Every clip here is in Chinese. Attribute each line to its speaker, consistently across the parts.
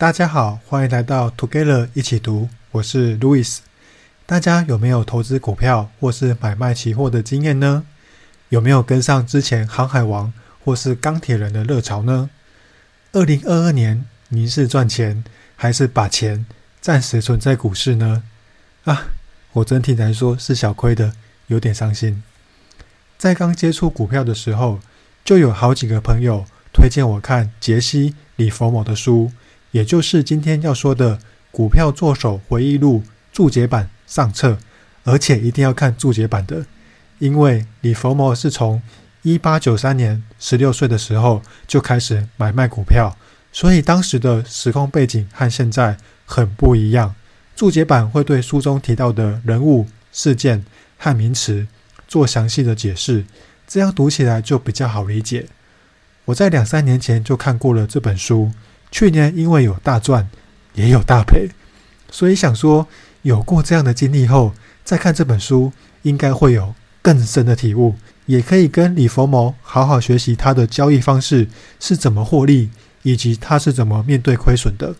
Speaker 1: 大家好，欢迎来到 Together 一起读，我是 Louis。大家有没有投资股票或是买卖期货的经验呢？有没有跟上之前航海王或是钢铁人的热潮呢？二零二二年，您是赚钱还是把钱暂时存在股市呢？啊，我整体来说是小亏的，有点伤心。在刚接触股票的时候，就有好几个朋友推荐我看杰西·李佛某的书。也就是今天要说的《股票作手回忆录》注解版上册，而且一定要看注解版的，因为李佛摩是从一八九三年十六岁的时候就开始买卖股票，所以当时的时空背景和现在很不一样。注解版会对书中提到的人物、事件和名词做详细的解释，这样读起来就比较好理解。我在两三年前就看过了这本书。去年因为有大赚，也有大赔，所以想说有过这样的经历后，再看这本书，应该会有更深的体悟，也可以跟李佛谋好好学习他的交易方式是怎么获利，以及他是怎么面对亏损的。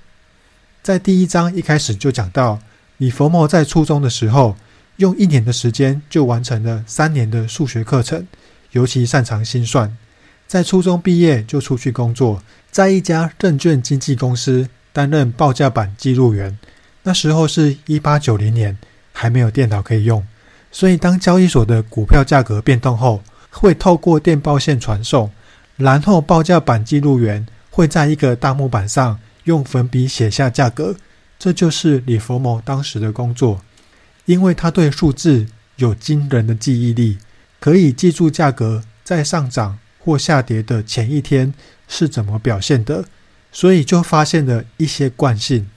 Speaker 1: 在第一章一开始就讲到，李佛谋在初中的时候，用一年的时间就完成了三年的数学课程，尤其擅长心算。在初中毕业就出去工作，在一家证券经纪公司担任报价板记录员。那时候是一八九零年，还没有电脑可以用，所以当交易所的股票价格变动后，会透过电报线传送，然后报价板记录员会在一个大木板上用粉笔写下价格。这就是李佛摩当时的工作，因为他对数字有惊人的记忆力，可以记住价格在上涨。或下跌的前一天是怎么表现的，所以就发现了一些惯性。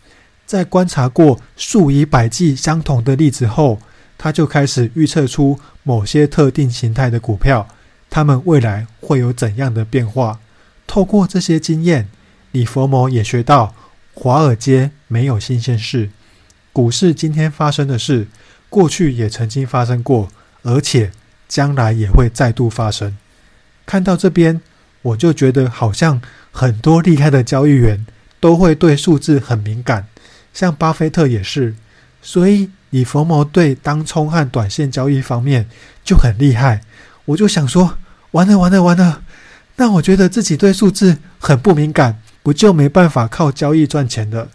Speaker 1: 在观察过数以百计相同的例子后，他就开始预测出某些特定形态的股票，它们未来会有怎样的变化。透过这些经验，李佛摩也学到：华尔街没有新鲜事，股市今天发生的事，过去也曾经发生过，而且将来也会再度发生。看到这边，我就觉得好像很多厉害的交易员都会对数字很敏感，像巴菲特也是。所以李佛摩对当冲和短线交易方面就很厉害。我就想说，完了完了完了，那我觉得自己对数字很不敏感，不就没办法靠交易赚钱了？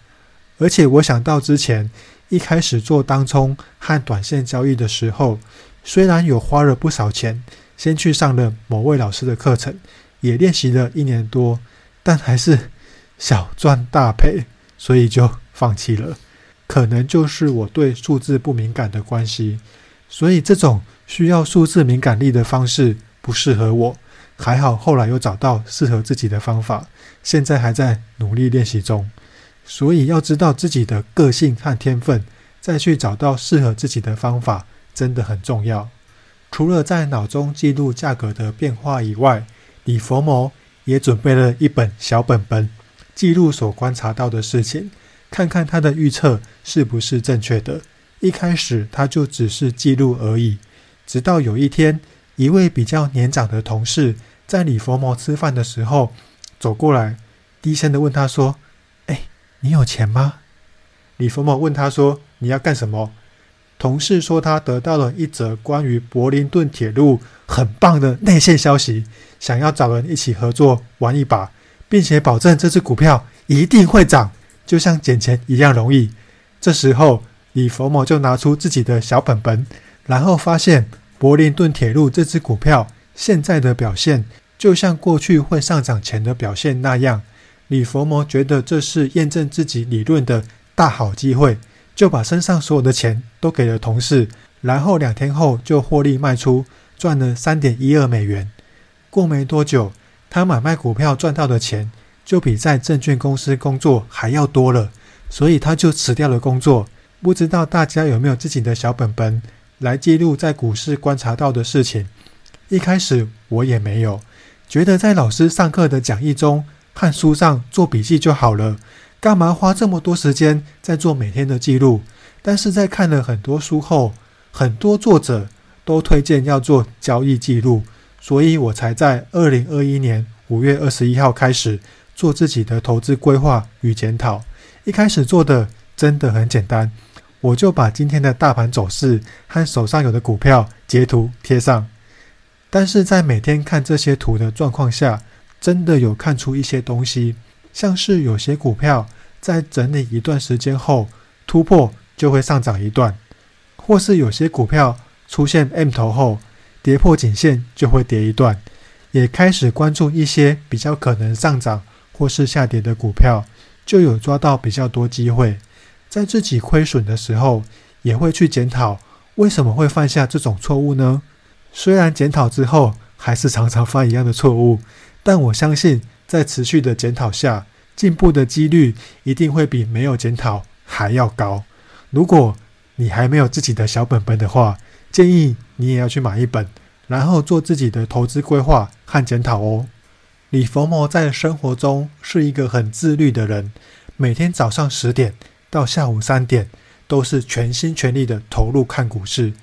Speaker 1: 而且我想到之前一开始做当冲和短线交易的时候，虽然有花了不少钱。先去上了某位老师的课程，也练习了一年多，但还是小赚大赔，所以就放弃了。可能就是我对数字不敏感的关系，所以这种需要数字敏感力的方式不适合我。还好后来又找到适合自己的方法，现在还在努力练习中。所以要知道自己的个性和天分，再去找到适合自己的方法，真的很重要。除了在脑中记录价格的变化以外，李佛摩也准备了一本小本本，记录所观察到的事情，看看他的预测是不是正确的。一开始他就只是记录而已，直到有一天，一位比较年长的同事在李佛摩吃饭的时候走过来，低声的问他说：“哎，你有钱吗？”李佛摩问他说：“你要干什么？”同事说他得到了一则关于柏林顿铁路很棒的内线消息，想要找人一起合作玩一把，并且保证这只股票一定会涨，就像捡钱一样容易。这时候，李佛摩就拿出自己的小本本，然后发现柏林顿铁路这只股票现在的表现，就像过去会上涨前的表现那样。李佛摩觉得这是验证自己理论的大好机会。就把身上所有的钱都给了同事，然后两天后就获利卖出，赚了三点一二美元。过没多久，他买卖股票赚到的钱就比在证券公司工作还要多了，所以他就辞掉了工作。不知道大家有没有自己的小本本来记录在股市观察到的事情？一开始我也没有，觉得在老师上课的讲义中和书上做笔记就好了。干嘛花这么多时间在做每天的记录？但是在看了很多书后，很多作者都推荐要做交易记录，所以我才在二零二一年五月二十一号开始做自己的投资规划与检讨。一开始做的真的很简单，我就把今天的大盘走势和手上有的股票截图贴上。但是在每天看这些图的状况下，真的有看出一些东西，像是有些股票在整理一段时间后突破就会上涨一段，或是有些股票出现 M 头后跌破颈线就会跌一段，也开始关注一些比较可能上涨或是下跌的股票，就有抓到比较多机会。在自己亏损的时候，也会去检讨为什么会犯下这种错误呢？虽然检讨之后还是常常犯一样的错误。但我相信，在持续的检讨下，进步的几率一定会比没有检讨还要高。如果你还没有自己的小本本的话，建议你也要去买一本，然后做自己的投资规划和检讨哦。李佛摩在生活中是一个很自律的人，每天早上十点到下午三点都是全心全力的投入看股市，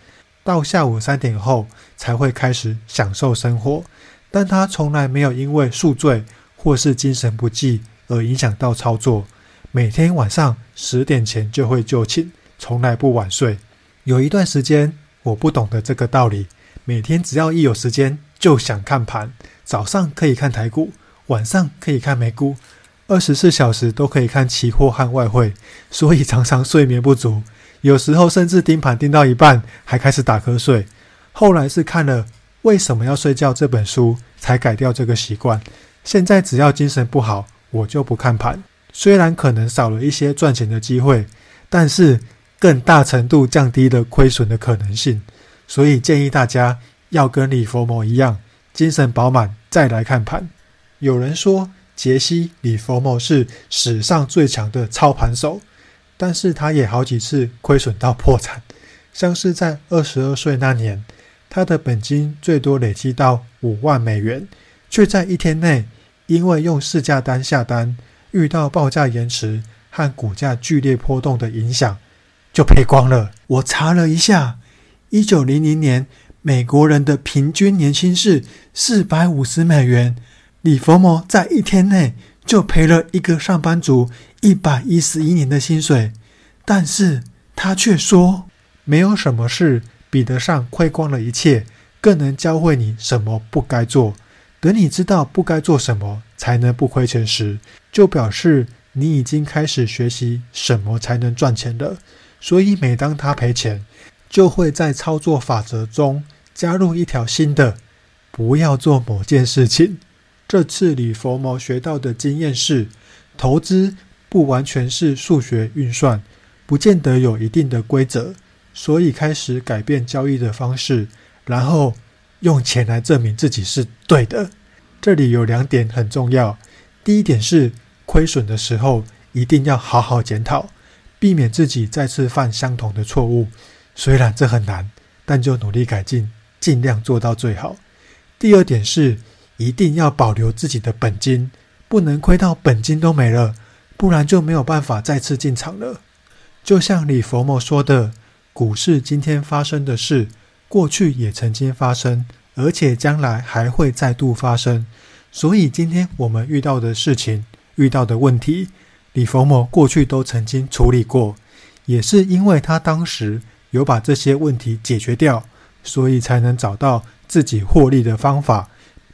Speaker 1: 到下午三点后才会开始享受生活。但他从来没有因为宿醉或是精神不济而影响到操作。每天晚上十点前就会就寝，从来不晚睡。有一段时间我不懂得这个道理，每天只要一有时间就想看盘，早上可以看台股，晚上可以看美股，二十四小时都可以看期货和外汇，所以常常睡眠不足，有时候甚至盯盘盯到一半还开始打瞌睡。后来是看了。为什么要睡觉？这本书才改掉这个习惯。现在只要精神不好，我就不看盘。虽然可能少了一些赚钱的机会，但是更大程度降低了亏损的可能性。所以建议大家要跟李佛摩一样，精神饱满再来看盘。有人说杰西·李佛摩是史上最强的操盘手，但是他也好几次亏损到破产，像是在二十二岁那年。他的本金最多累积到五万美元，却在一天内因为用市价单下单，遇到报价延迟和股价剧烈波动的影响，就赔光了。我查了一下，一九零零年美国人的平均年薪是四百五十美元，李佛摩在一天内就赔了一个上班族一百一十一年的薪水，但是他却说没有什么事。比得上亏光了一切，更能教会你什么不该做。等你知道不该做什么才能不亏钱时，就表示你已经开始学习什么才能赚钱了。所以每当他赔钱，就会在操作法则中加入一条新的：不要做某件事情。这次李佛摩学到的经验是，投资不完全是数学运算，不见得有一定的规则。所以开始改变交易的方式，然后用钱来证明自己是对的。这里有两点很重要。第一点是亏损的时候一定要好好检讨，避免自己再次犯相同的错误。虽然这很难，但就努力改进，尽量做到最好。第二点是一定要保留自己的本金，不能亏到本金都没了，不然就没有办法再次进场了。就像李佛摩说的。股市今天发生的事，过去也曾经发生，而且将来还会再度发生。所以今天我们遇到的事情、遇到的问题，李佛摩过去都曾经处理过，也是因为他当时有把这些问题解决掉，所以才能找到自己获利的方法，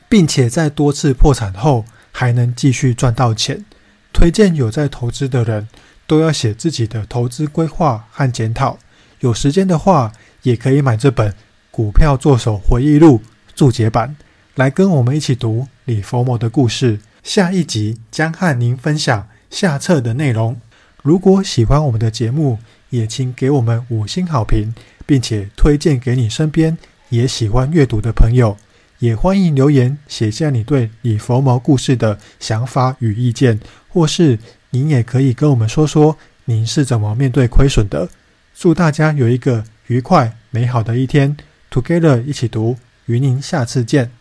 Speaker 1: 并且在多次破产后还能继续赚到钱。推荐有在投资的人都要写自己的投资规划和检讨。有时间的话，也可以买这本《股票作手回忆录》注解版，来跟我们一起读李佛摩的故事。下一集将和您分享下册的内容。如果喜欢我们的节目，也请给我们五星好评，并且推荐给你身边也喜欢阅读的朋友。也欢迎留言写下你对李佛摩故事的想法与意见，或是您也可以跟我们说说您是怎么面对亏损的。祝大家有一个愉快美好的一天，Together 一起读，与您下次见。